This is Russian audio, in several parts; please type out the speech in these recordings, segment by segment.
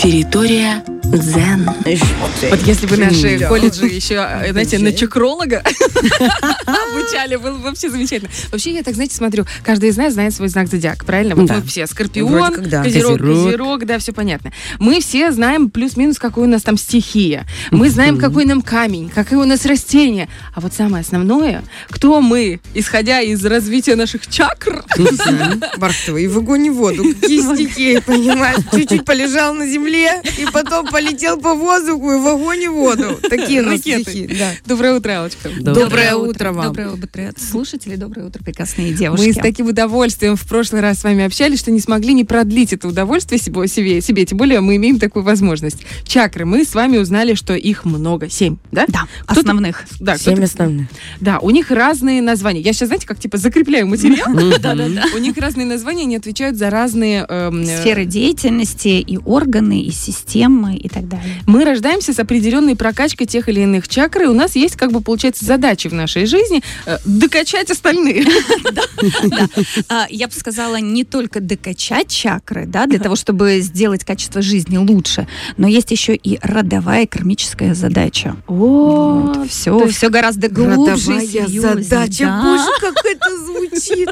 Территория дзен. Вот если бы наши колледжи еще, э, знаете, на чакролога обучали, было бы вообще замечательно. Вообще, я так, знаете, смотрю, каждый из нас знает свой знак зодиака, правильно? Вот мы все скорпион, козерог, Козерог. да, все понятно. Мы все знаем плюс-минус, какой у нас там стихия. Мы знаем, какой нам камень, какое у нас растение. А вот самое основное, кто мы, исходя из развития наших чакр, Бархтова, и в огонь и воду. Какие стихи, понимаешь? Чуть-чуть полежал на земле, и потом полетел по воздуху, и в огонь и в воду. Такие у нас Ракеты. стихи. Да. Доброе утро, Алочка. Доброе утро вам. Доброе утро, слушатели, доброе утро, прекрасные Мы девушки. с таким удовольствием в прошлый раз с вами общались, что не смогли не продлить это удовольствие себе, себе, себе. Тем более мы имеем такую возможность. Чакры. Мы с вами узнали, что их много. Семь, да? Да, основных. Да, Семь основных. да, у них разные названия. Я сейчас, знаете, как типа закрепляю материал. У них разные названия, они отвечают за разные... эм, э, Сферы деятельности, и органы, и системы, и так далее. Мы рождаемся с определенной прокачкой тех или иных чакр, и у нас есть, как бы, получается, задачи в нашей жизни э, докачать остальные. А, Я бы сказала, не только докачать чакры, да, для того, чтобы сделать качество жизни лучше, но есть еще и родовая кармическая задача. О, все, все гораздо глубже, Родовая задача. да. Боже, как это звучит.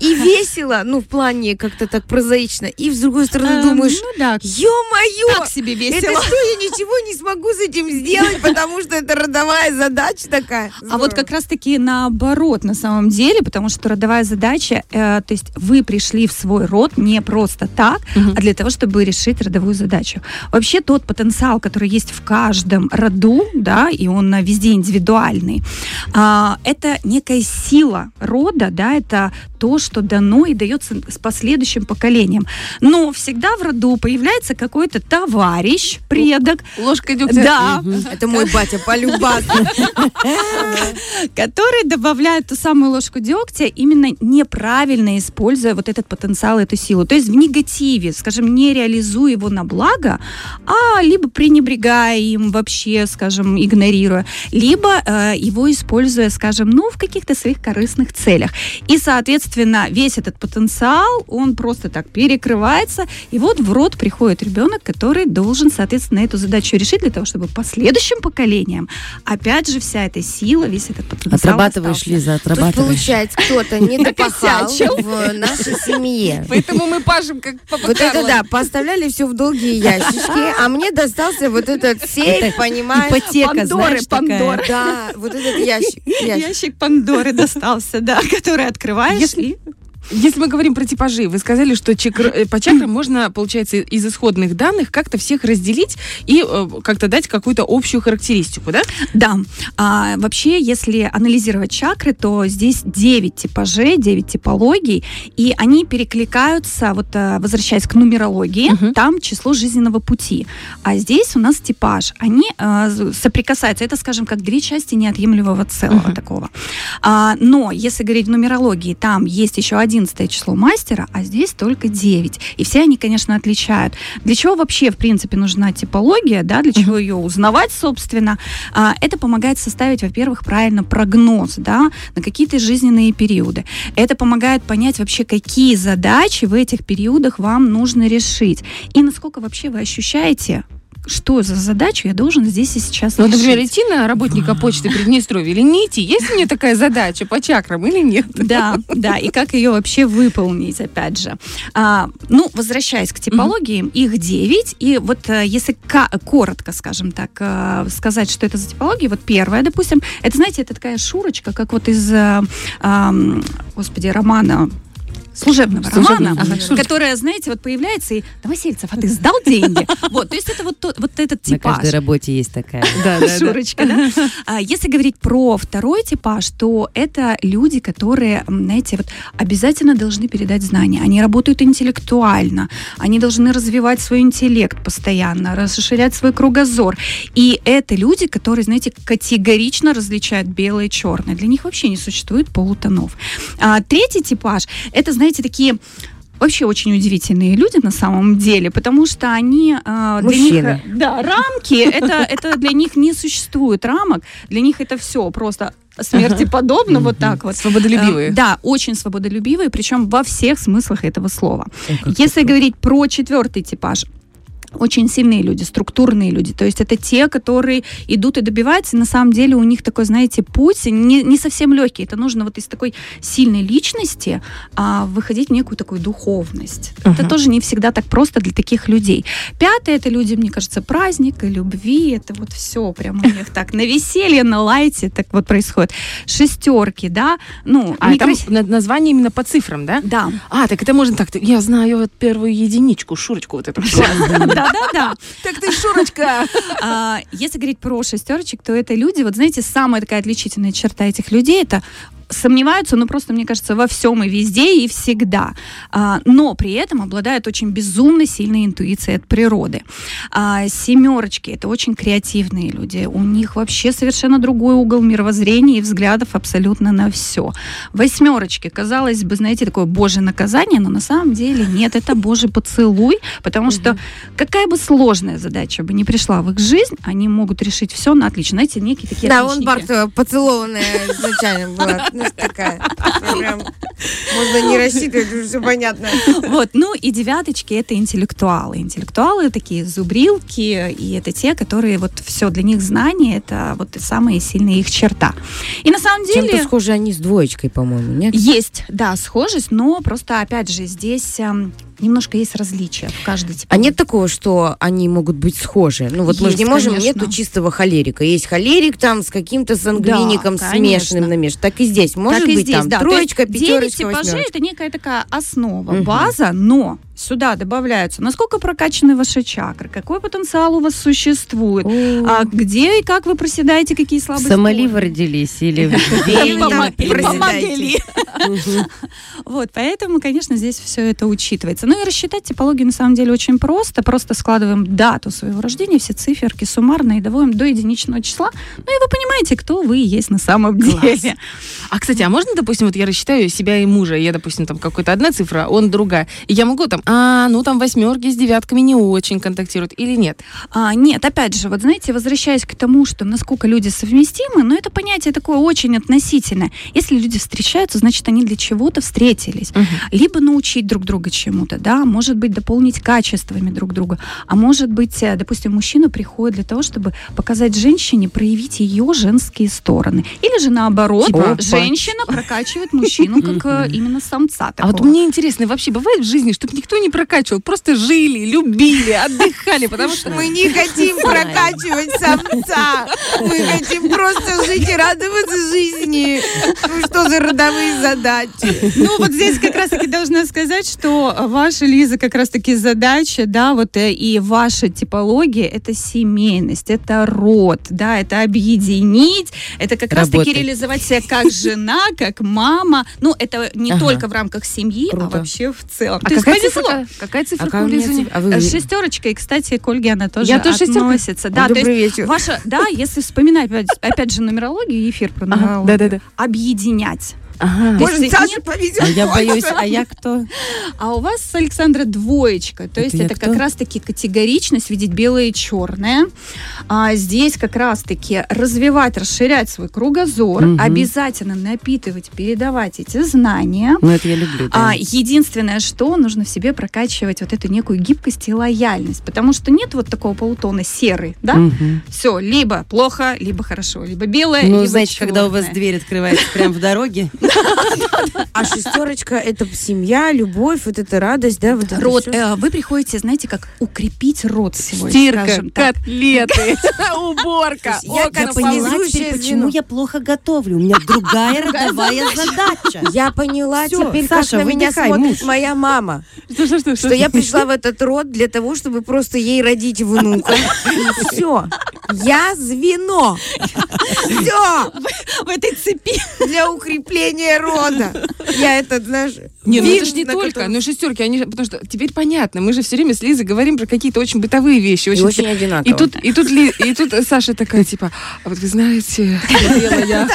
И весело, ну, в плане как-то так прозаично. И с другой стороны А, думаешь, ну ё-моё, так себе это весело. что, я ничего не смогу с этим сделать, потому что это родовая задача такая. А вот как раз-таки наоборот, на самом деле, потому что родовая задача, э, то есть вы пришли в свой род не просто так, Мгм. а для того, чтобы решить родовую задачу. Вообще тот потенциал, который есть в каждом роду, да, и он э, везде индивидуальный, а, это некая сила рода, да, это то, что дано и дается с последующим поколением. Но всегда в роду появляется какой-то товарищ, предок, ложка дегтя. да, Это мой батя полюбас. который добавляет ту самую ложку дегтя, именно неправильно используя вот этот потенциал, эту силу. То есть в негативе, скажем, не реализуя его на благо, а либо пренебрегая им вообще, скажем, игнорируя, либо э, его используя, скажем, ну, в каких-то своих корыстных целях. И, соответственно, весь этот потенциал, он просто так перекрывается, и вот в род приходит ребенок, который должен, соответственно, эту задачу решить для того, чтобы последующим поколениям, опять же, вся эта сила, весь этот потенциал Отрабатываешь, остался. Лиза, отрабатываешь. получается, кто-то не допахал в нашей семье. Поэтому мы пашем как папа Вот это да, поставляли все в долгие ящички, а мне достался вот этот сейф, понимаешь? Ипотека, Пандоры, знаешь. Пандоры. Да, вот этот ящик. ящик. Пандоры достался, да, который открываешь и Если мы говорим про типажи, вы сказали, что чакр- э, по чакрам можно, получается, из исходных данных как-то всех разделить и э, как-то дать какую-то общую характеристику, да? Да. А, вообще, если анализировать чакры, то здесь 9 типажей, 9 типологий, и они перекликаются, вот а, возвращаясь к нумерологии, Мгм. там число жизненного пути. А здесь у нас типаж. Они з- соприкасаются. Это, скажем, как две части неотъемлемого целого Мгм. такого. А, но если говорить в нумерологии, там есть еще 11 число мастера, а здесь только 9. И все они, конечно, отличают. Для чего вообще, в принципе, нужна типология, да, для чего ее узнавать, собственно? А, это помогает составить, во-первых, правильно прогноз, да, на какие-то жизненные периоды. Это помогает понять вообще, какие задачи в этих периодах вам нужно решить. И насколько вообще вы ощущаете, что за задачу я должен здесь и сейчас Ну, решить. например, идти на работника почты Приднестровья или не идти? Есть у меня такая задача по чакрам или нет? Да, да, и как ее вообще выполнить, опять же. А, ну, возвращаясь к типологиям, их 9, и вот э, если коротко, скажем так, э, сказать, что это за типология, вот первая, допустим, это, знаете, это такая шурочка, как вот из, ам, господи, романа служебного Служебного, романа, ага, которая, знаете, вот появляется и Новосельцев, а ты сдал деньги? Вот, то есть это вот, тот- вот этот На типаж. каждой работе есть такая. Да, да, Шурочка, да? А Если говорить про второй типаж, то это люди, которые, знаете, вот обязательно должны передать знания. Они работают интеллектуально, они должны развивать свой интеллект постоянно, расширять свой кругозор. И это люди, которые, знаете, категорично различают белое и черное. Для них вообще не существует полутонов. А третий типаж, это, знаете, такие вообще очень удивительные люди на самом деле, потому что они э, для них, да, рамки, это, это для них не существует рамок, для них это все просто смерти подобно, вот так вот. Свободолюбивые. Э, Да, очень свободолюбивые, причем во всех смыслах этого слова. Если говорить про четвертый типаж, очень сильные люди, структурные люди. То есть это те, которые идут и добиваются. И на самом деле у них такой, знаете, путь не, не совсем легкий. Это нужно вот из такой сильной личности а, выходить в некую такую духовность. Ага. Это тоже не всегда так просто для таких людей. Пятое, это люди, мне кажется, праздника, любви. Это вот все прям у них так на веселье, на лайте так вот происходит. Шестерки, да. Ну, А там некрас- на- название именно по цифрам, да? Да. А, так это можно так. Я знаю вот первую единичку, Шурочку вот эту. Да-да-да. Так ты Шурочка! А, Если говорить про шестерочек, то это люди, вот знаете, самая такая отличительная черта этих людей это сомневаются, ну просто, мне кажется, во всем и везде и всегда. А, но при этом обладают очень безумно сильной интуицией от природы. А, семерочки это очень креативные люди. У них вообще совершенно другой угол мировоззрения и взглядов абсолютно на все. Восьмерочки, казалось бы, знаете, такое божье наказание, но на самом деле нет, это божий поцелуй, потому что какая бы сложная задача бы не пришла в их жизнь, они могут решить все на отлично. Знаете, некие такие Да, он отличники. Барт поцелованная изначально была. Ну, такая. Прям Можно не рассчитывать, уже все понятно. Вот, ну и девяточки это интеллектуалы. Интеллектуалы такие зубрилки, и это те, которые вот все для них знания, это вот самая сильная их черта. И на самом Чем-то деле схожи они с двоечкой, по-моему, нет? есть, да, схожесть, но просто опять же здесь эм, немножко есть различия в каждой типа. А нет такого, что они могут быть схожи? Ну вот мы же не Есть, можем, конечно. нету чистого холерика. Есть холерик там с каким-то сангвиником Да, смешанным намешанным. Так и здесь. Может так и быть здесь, там да. Троечка, есть пятерочка, типажей восьмерочка. это некая такая основа, Мгм. база, но сюда добавляются, насколько прокачаны ваши чакры, какой потенциал у вас существует, а где и как вы проседаете, какие слабые Сомали вы стороны. родились или помогли. Вот, поэтому, конечно, здесь все это учитывается. Ну и рассчитать типологию на самом деле очень просто. Просто складываем дату своего рождения, все циферки суммарно и доводим до единичного числа. Ну и вы понимаете, кто вы есть на самом деле. А, кстати, а можно, допустим, вот я рассчитаю себя и мужа, я, допустим, там какой-то одна цифра, он другая, и я могу там, а, ну там восьмерки с девятками не очень контактируют или нет? А, нет, опять же, вот знаете, возвращаясь к тому, что насколько люди совместимы, но это понятие такое очень относительное. Если люди встречаются, значит, они для чего-то встретились. Либо научить друг друга чему-то, да, может быть, дополнить качествами друг друга, а может быть, э, допустим, мужчина приходит для того, чтобы показать женщине, проявить ее женские стороны. Или же наоборот, Типа, женщина прокачивает мужчину как э, именно самца. А вот мне интересно, вообще бывает в жизни, чтобы никто не прокачивал, просто жили, любили, отдыхали, потому что... Мы не хотим прокачивать самца. Мы хотим просто жить и радоваться жизни. Ну что за родовые задачи? Ну, вот здесь как раз-таки должна сказать, что ваша, Лиза, как раз-таки задача, да, вот э, и ваша типология — это семейность, это род, да, это объединить, это как раз-таки реализовать себя как жена, как мама. Ну, это не Ага. только в рамках семьи, а Круто. вообще в целом. А То есть повезло. Какая цифра А у цифра? А вы- Шестерочка, и, кстати, к Ольге она тоже Я тоже шестерка? относится. Да, то есть Добрый вечер. ваша, да, если вспоминать опять, опять же нумерологию, эфир про Ага, нумерологию, Да-да-да. объединять. Ага. То есть Может, Саше нет- повезет? А я боюсь, а я кто? А у вас, Александра, двоечка. То есть это как раз-таки категоричность, видеть белое и черное. А здесь как раз-таки развивать, расширять свой кругозор, Мгм. обязательно напитывать, передавать эти знания. Ну, это я люблю. да. А, единственное, что нужно в себе прокачивать вот эту некую гибкость и лояльность, потому что нет вот такого полутона серый, да? Мгм. Все, либо плохо, либо хорошо, либо белое, Ну, либо знаете, когда у вас дверь открывается прямо в дороге, А шестерочка это семья, любовь, вот эта радость, да? Вот это Род, э, вы приходите, знаете, как укрепить род сегодня, Стирка, котлеты, уборка, я поняла, теперь, почему я плохо готовлю. У меня другая родовая задача. Я поняла теперь, как на меня смотрит моя мама. Что я пришла в этот род для того, чтобы просто ей родить внука. Все. Я звено. Все. в этой цепи. Для укрепления рода. Я это, знаешь, Не, ну это же не только, котором- ну шестерки, они потому что теперь понятно, мы же все время с Лизой говорим про какие-то очень бытовые вещи, И очень, очень И одинаково. тут, и тут, Ли- и тут Саша такая, типа, а вот вы знаете, смотрела я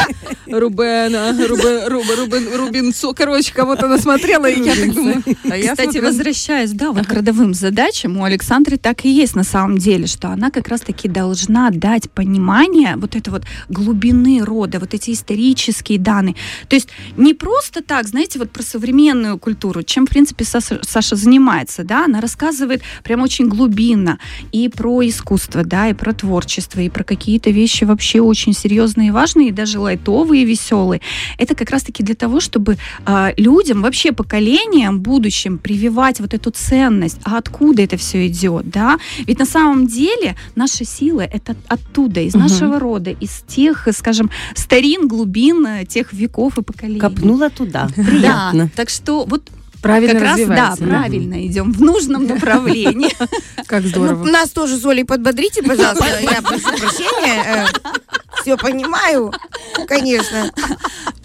Рубена, Рубе, Рубе, Рубен, Рубинцо, короче, кого-то насмотрела, и я так думаю, а я Кстати, возвращаясь, да, вот к родовым задачам, у Александры так и есть на самом деле, что она как раз-таки должна дать понимание вот это вот глубины рода, вот эти исторические данные. То есть не просто так, знаете, вот про современные современную культуру, чем, в принципе, Саша, Саша занимается, да, она рассказывает прям очень глубинно и про искусство, да, и про творчество, и про какие-то вещи вообще очень серьезные и важные, и даже лайтовые, и веселые. Это как раз-таки для того, чтобы а, людям, вообще поколениям будущим прививать вот эту ценность, а откуда это все идет, да? Ведь на самом деле наша сила это оттуда, из Мгм. нашего рода, из тех, скажем, старин, глубин э, тех веков и поколений. Копнула туда. Да, Приятно. так что вот Правильно как раз, да, развивается. правильно идем в нужном направлении. Как здорово. Ну, нас тоже с Олей подбодрите, пожалуйста. Я прошу прощения. Все понимаю, конечно.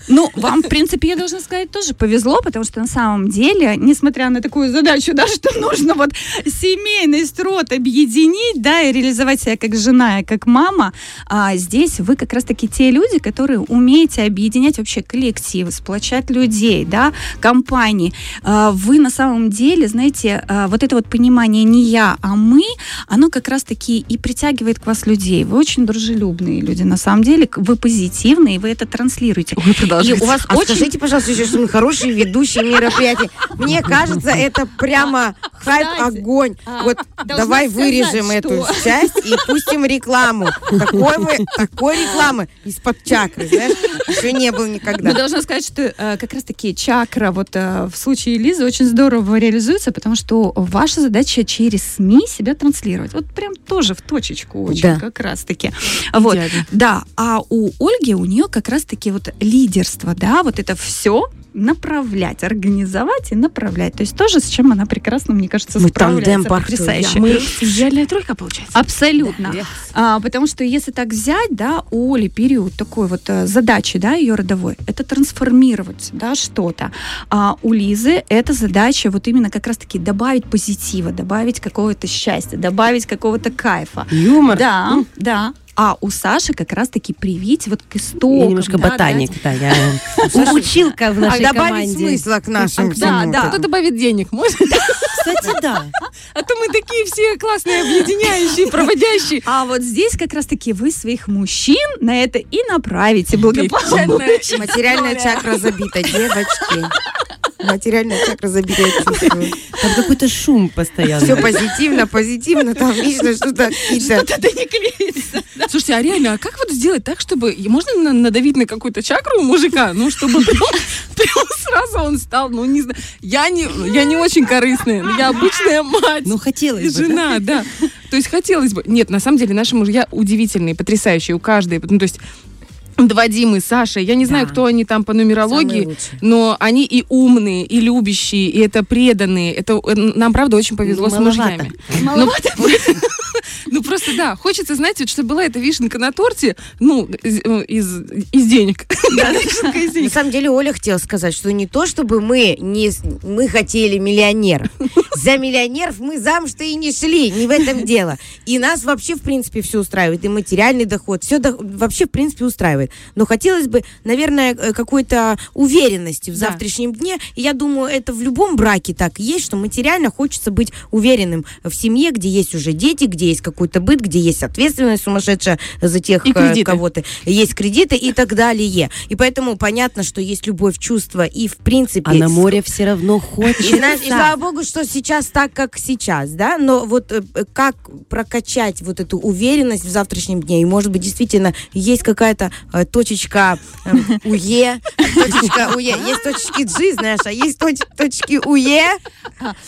Ну, вам, в принципе, я должна сказать, тоже повезло, потому что на самом деле, несмотря на такую задачу, да, что нужно вот семейный строт объединить, да, и реализовать себя как жена и как мама, а здесь вы как раз-таки те люди, которые умеете объединять вообще коллективы, сплочать людей, да, компании. А, Вы на самом деле, знаете, а, вот это вот понимание не я, а мы, оно как раз-таки и притягивает к вас людей. Вы очень дружелюбные люди, на самом деле, вы позитивные, вы это транслируете. Ой, И продолжайте. у вас А очень скажите, пожалуйста, еще, что мы хорошие ведущие мероприятия. Мне кажется, это прямо хайп, Кстати, огонь. а, Вот давай сказать, вырежем что- эту часть и пустим рекламу. Такой, вы- такой рекламы из-под чакры, знаешь, еще не было Но никогда. должна сказать, что э, как раз-таки чакра вот э, в случае Лизы очень здорово реализуется, потому что ваша задача через СМИ себя транслировать. Вот прям тоже в точечку очень Да. как раз-таки. Вот. Идеально. Да, а у Ольги, у нее как раз-таки вот лидерство, да, вот это все направлять, организовать и направлять. То есть тоже с чем она прекрасно, мне кажется, Мы справляется тандем потрясающе. Мы идеальная тройка, получается. Абсолютно. А, потому что если так взять, да, у Оли период такой вот э, задачи, да, ее родовой, это трансформировать, да, что-то. А у Лизы это задача вот именно как раз-таки добавить позитива, добавить какого-то счастья, добавить какого-то кайфа. Юмор. Да, да. А у Саши как раз-таки привить вот к истокам. Я немножко да, ботаник, да, я училка в А нашей добавить команде. смысла к нашим Да, да. Кто добавит денег, может? Кстати, да. А то мы такие все классные, объединяющие, проводящие. А вот здесь как раз-таки вы своих мужчин на это и направите благополучно. Материальная чакра забита, девочки. Материальная чакра я чувствую. Там какой-то шум постоянно. Все позитивно, позитивно, там вечно что-то. Что-то не клеится. Слушайте, а реально, а как вот сделать так, чтобы... Можно на- надавить на какую-то чакру у мужика? Ну, чтобы прям, сразу он стал, ну, не знаю. Я не, я не очень корыстная, но я обычная мать. Ну, хотелось бы, жена, да. То есть хотелось бы. Нет, на самом деле наши мужья удивительные, потрясающие у каждой. Ну, то есть два Димы, Саша, я не знаю, Да. кто они там по нумерологии, но они и умные, и любящие, и это преданные. Это э, нам, правда, очень повезло с Маловато. мужьями. Ну, ну, просто да, хочется, знаете, вот, чтобы была эта вишенка на торте, ну, из, э, из, из денег. Да, На самом деле Оля хотела сказать, что не то, чтобы мы не с- мы хотели миллионеров. За миллионеров мы замуж-то и не шли, не в этом дело. И нас вообще, в принципе, все устраивает. И материальный доход, все вообще, в принципе, устраивает. Но хотелось бы, наверное, э, какой-то уверенности в Да. завтрашнем дне. И я думаю, это в любом браке так и есть, что материально хочется быть уверенным в семье, где есть уже дети, где есть какой-то быт, где есть ответственность сумасшедшая за тех, И э, кредиты. кого то есть кредиты и так далее. И поэтому понятно, что есть любовь, чувства и в принципе... А на море все равно И, хочется. знаешь, и слава богу, что сейчас так, как сейчас, да, но вот э, как прокачать вот эту уверенность в завтрашнем дне, и может быть действительно есть какая-то точечка э, УЕ, точечка УЕ, есть точечки G, знаешь, а есть точ- точки УЕ,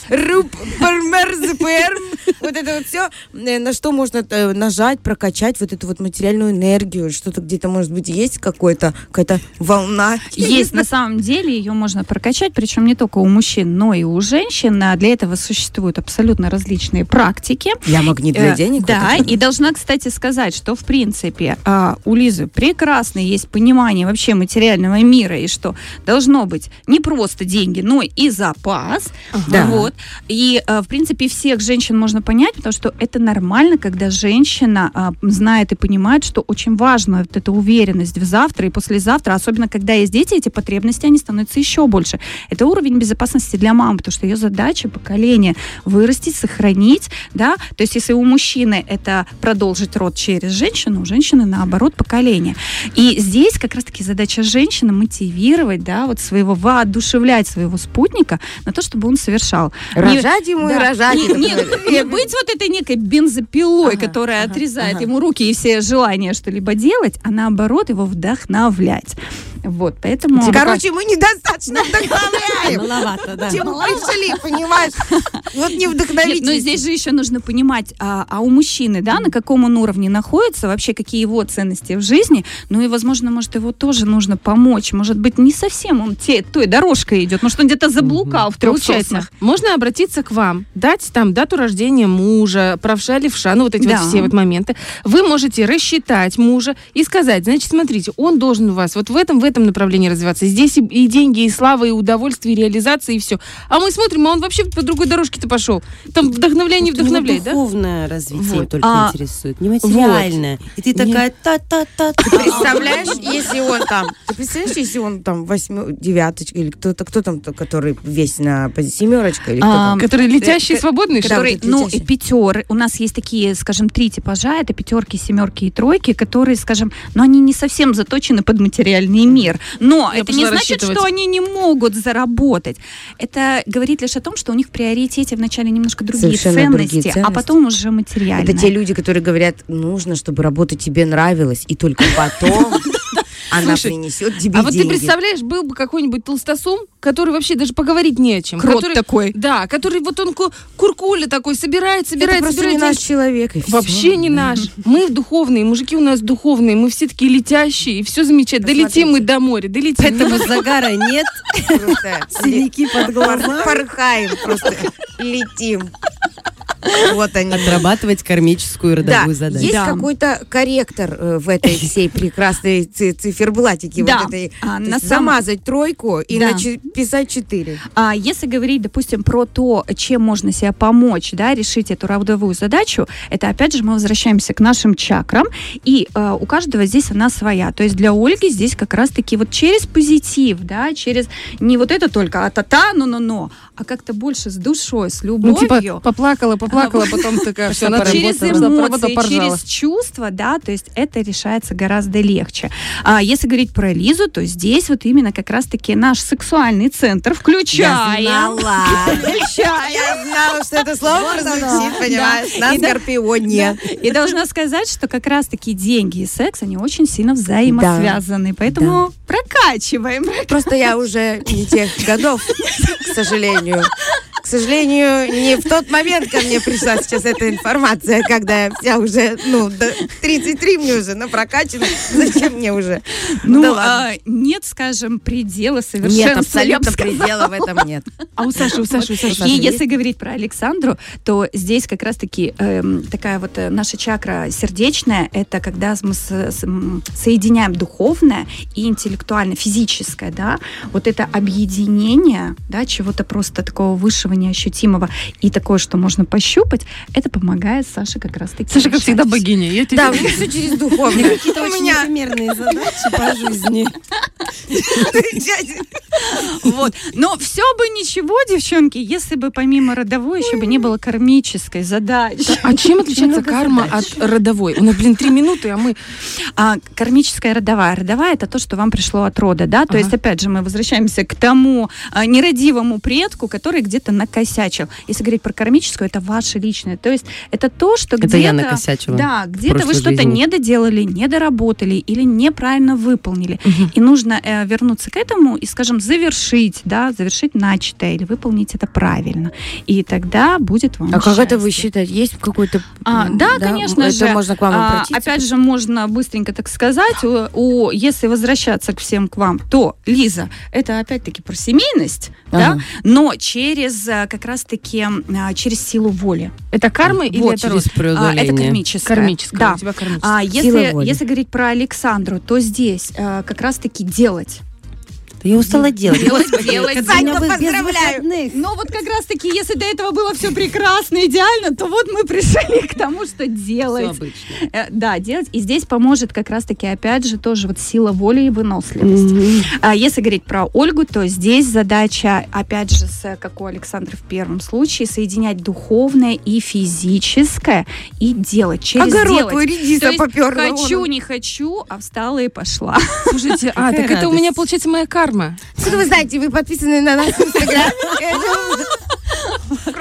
РУП, ПРМР, ЗПР, вот это вот все, на что можно э, нажать, прокачать вот эту вот материальную энергию, что-то где-то, может быть, есть какой-то, какая-то волна. Есть, на самом деле, ее можно прокачать, причем не только у мужчин, но и у женщин. А Для этого существуют абсолютно различные практики. Я магнит для Э, денег. Да, и должна, кстати, сказать, что, в принципе, а, у Лизы прекрасно есть понимание вообще материального мира, и что должно быть не просто деньги, но и запас. Да. Вот. И, э, в принципе, всех женщин можно понять, потому что это нормально, когда женщина а, знает и понимает, что очень важна вот эта уверенность в завтра и послезавтра, особенно когда есть дети, эти потребности, они становятся еще больше. Это уровень безопасности для мамы, потому что ее задача поколение вырастить, сохранить, да, то есть если у мужчины это продолжить род через женщину, у женщины наоборот поколение. И здесь как раз-таки задача женщины мотивировать, да, вот своего, воодушевлять своего спутника на то, чтобы он совершал. Не- Рожать ему и да. рожать. Не, не- не быть вот этой некой бензопилой, Ага, которая ага, отрезает ага. ему руки и все желания что-либо делать, а наоборот его вдохновлять. Вот, поэтому... Короче, мы недостаточно вдохновляем. Маловато, да. Чем пришли, понимаешь? Вот не вдохновить. но здесь же еще нужно понимать, а, а у мужчины, да, на каком он уровне находится, вообще какие его ценности в жизни, ну и, возможно, может, его тоже нужно помочь. Может быть, не совсем он те, той дорожкой идет, может, он где-то заблукал в трех соснах. можно обратиться к вам, дать там дату рождения мужа, правша, левша, ну вот эти Да. вот все вот моменты. Вы можете рассчитать мужа и сказать, значит, смотрите, он должен у вас вот в этом, в этом направлении развиваться. Здесь и, и деньги, и слава, и удовольствие, и реализация, и все. А мы смотрим, а он вообще по другой дорожке-то пошел. Там вдохновление не Вот вдохновляет, да? духовное развитие Вот. только А, интересует, не материальное. И ты такая та-та-та. Представляешь, если он там, ты представляешь, если он там восьмер, девяточка, или кто-то, кто там, то, который весь на пози- семерочка, или кто там? Который летящий, Э, свободный, что ли? который, ну, и пятер. У нас есть такие, скажем, три типажа. Это пятерки, семерки и тройки, которые, скажем, ну, они не совсем заточены под материальный мир. Но Я это не значит, что они не могут заработать. Это говорит лишь о том, что у них в приоритете вначале немножко другие Совершенно другие ценности, а ценности. потом уже материальные. Это те люди, которые говорят, нужно, чтобы работа тебе нравилась, и только потом она Слушай, принесет тебе А вот ты деньги. представляешь, был бы какой-нибудь толстосум, который вообще даже поговорить не о чем. Крот который, такой. Да, который вот он ку- куркуля такой собирает, Это собирает, просто собирает. не наш человек. и. Вообще не наш. Мы духовные, мужики у нас духовные, мы все такие летящие, и все замечательно. Долетим мы до моря, долетим. Поэтому загара нет, синяки под глазами. порхаем, просто летим. Вот они. Отрабатывать кармическую Да, родовую задачу. есть Да. какой-то корректор э, в этой всей прекрасной ци- циферблатике, Да. вот этой. А, на самом- замазать тройку и Да. писать четыре. А если говорить, допустим, про то, чем можно себе помочь, да, решить эту родовую задачу, это опять же мы возвращаемся к нашим чакрам, и э, у каждого здесь она своя. То есть для Ольги здесь как раз-таки вот через позитив, да, через не вот это только а-та-та, но-но-но, а как-то больше с душой, с Ну, любовью. типа, поплакала, поплакала, потом такая, все, она через поработала, эмоции, через чувства, да, то есть это решается гораздо легче. А если говорить про Лизу, то здесь вот именно как раз-таки наш сексуальный центр включаем. Я знала. Включаем. Я знала, что это слово прозвучит, понимаешь, на скорпионе. И должна сказать, что как раз-таки деньги и секс, они очень сильно взаимосвязаны. Поэтому прокачиваем. Просто я уже не тех годов, к сожалению. 哈哈 К сожалению, не в тот момент ко мне пришла сейчас эта информация, когда я вся уже, ну, до 33 мне уже напрокачана. Зачем мне уже? Ну, да а, нет, скажем, предела совершенства. Нет, абсолютно предела в этом нет. А у Саши, у Саши, у Саши. И если говорить про Александру, то здесь как раз-таки эм, такая вот э, наша чакра сердечная, это когда мы с- с- соединяем духовное и интеллектуально, физическое, да, вот это объединение, да, чего-то просто такого высшего, неощутимого и такое, что можно пощупать, это помогает Саше как раз-таки. Саша, как всегда, богиня. Я тебе Да, у меня все через духовное. Какие-то У очень меня непримерные задачи по жизни. Вот. Но все бы ничего, девчонки, если бы помимо родовой еще бы не было кармической задачи. А чем отличается карма от родовой? У нас, блин, три минуты, а мы... А кармическая родовая. Родовая это то, что вам пришло от рода, да. То есть, опять же, мы возвращаемся к тому а, нерадивому предку, который где-то накосячил. Если говорить про кармическую, это ваше личное. То есть, это то, что Это где-то... я накосячила. Да, где-то вы что-то не доделали, не доработали или неправильно выполнили. И нужно э, вернуться к этому и, скажем, завершить, да, завершить начатое или выполнить это правильно. И тогда будет вам А как это вы счастье. считаете? Есть какой-то... А, м, да, конечно это же. можно к вам А, обратиться? опять же, можно быстренько так сказать, у, у- если возвращаться к всем к вам, то, Лиза, это опять-таки про семейность, да, Ага. но через а, как раз-таки а, через силу воли. Это карма или Вот, это род? Через А, это преодоление. кармическое. Кармическая. Да. У тебя кармическая. А Сила если, если говорить про Александру, то здесь а, как раз-таки делать. Да Я устала делать. Делать, Санька, у меня вы- без поздравляю. Но вот как раз таки, если до этого было все прекрасно, идеально, то вот мы пришли к тому, что делать. обычно. Э, Да, делать. И здесь поможет как раз-таки, опять же, тоже вот сила воли и выносливость. А если говорить про Ольгу, то здесь задача, опять же, с, как у Александра в первом случае, соединять духовное и физическое и делать через Огород делать. твой редиса поперла. хочу, не хочу, а встала и пошла. Слушайте, а, так это у меня, получается, моя карма. Откуда вы знаете, вы подписаны на нас в Инстаграме?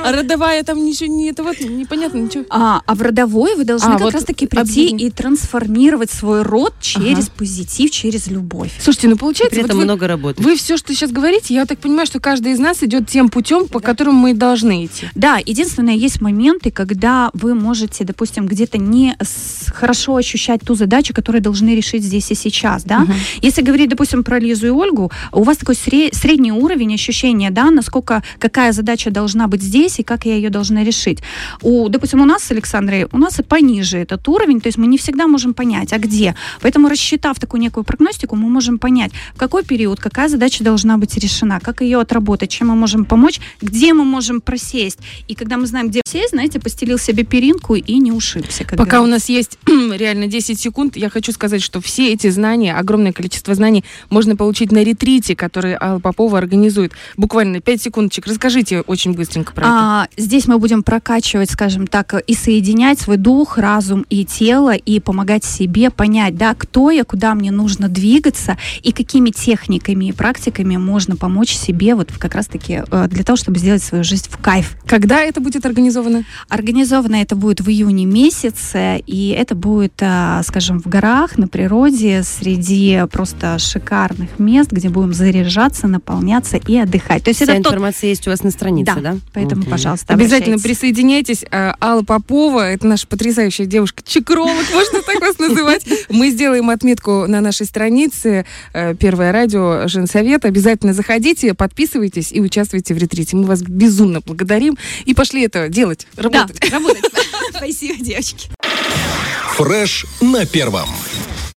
А родовая там ничего не это вот непонятно ничего. А, а в родовой вы должны А, как вот раз-таки прийти объединить. и трансформировать свой род через Ага. позитив, через любовь. Слушайте, ну И получается, При вот этом вы, много работы. вы все, что сейчас говорите, я так понимаю, что каждый из нас идет тем путем, по которому мы должны идти. Да, единственное, есть моменты, когда вы можете, допустим, где-то не с- хорошо ощущать ту задачу, которую должны решить здесь и сейчас, да. Мгм. Если говорить, допустим, про Лизу и Ольгу, у вас такой сре- средний уровень ощущения, да, насколько, какая задача должна быть здесь и как я ее должна решить. У, допустим, у нас с Александрой, у нас и пониже этот уровень, то есть мы не всегда можем понять, а где. Поэтому, рассчитав такую некую прогностику, мы можем понять, в какой период, какая задача должна быть решена, как ее отработать, чем мы можем помочь, где мы можем просесть. И когда мы знаем, где сесть, знаете, постелил себе перинку и не ушибся. Пока у говорится. нас есть реально 10 секунд, я хочу сказать, что все эти знания, огромное количество знаний можно получить на ретрите, который Алла Попова организует. Буквально 5 секундочек. Расскажите очень быстренько про это. А, здесь мы будем прокачивать, скажем так, и соединять свой дух, разум и тело, и помогать себе понять, да, кто я, куда мне нужно двигаться, и какими техниками и практиками можно помочь себе вот как раз-таки э, для того, чтобы сделать свою жизнь в кайф. Когда это будет организовано? Организовано это будет в июне месяце, и это будет, а, скажем, в горах, на природе, среди просто шикарных мест, где будем заряжаться, наполняться и отдыхать. То есть Вся это тот... информация есть у вас на странице, Да, да? поэтому. Пожалуйста, Обязательно присоединяйтесь. А, Алла Попова, это наша потрясающая девушка, чекролог, можно так вас называть. Мы сделаем отметку на нашей странице э, Первое радио Женсовет. Обязательно заходите, подписывайтесь и участвуйте в ретрите. Мы вас безумно благодарим. И пошли это делать, работать. Да, работать. Спасибо, девочки. Фреш на первом.